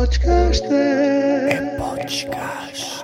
podcast. É podcast.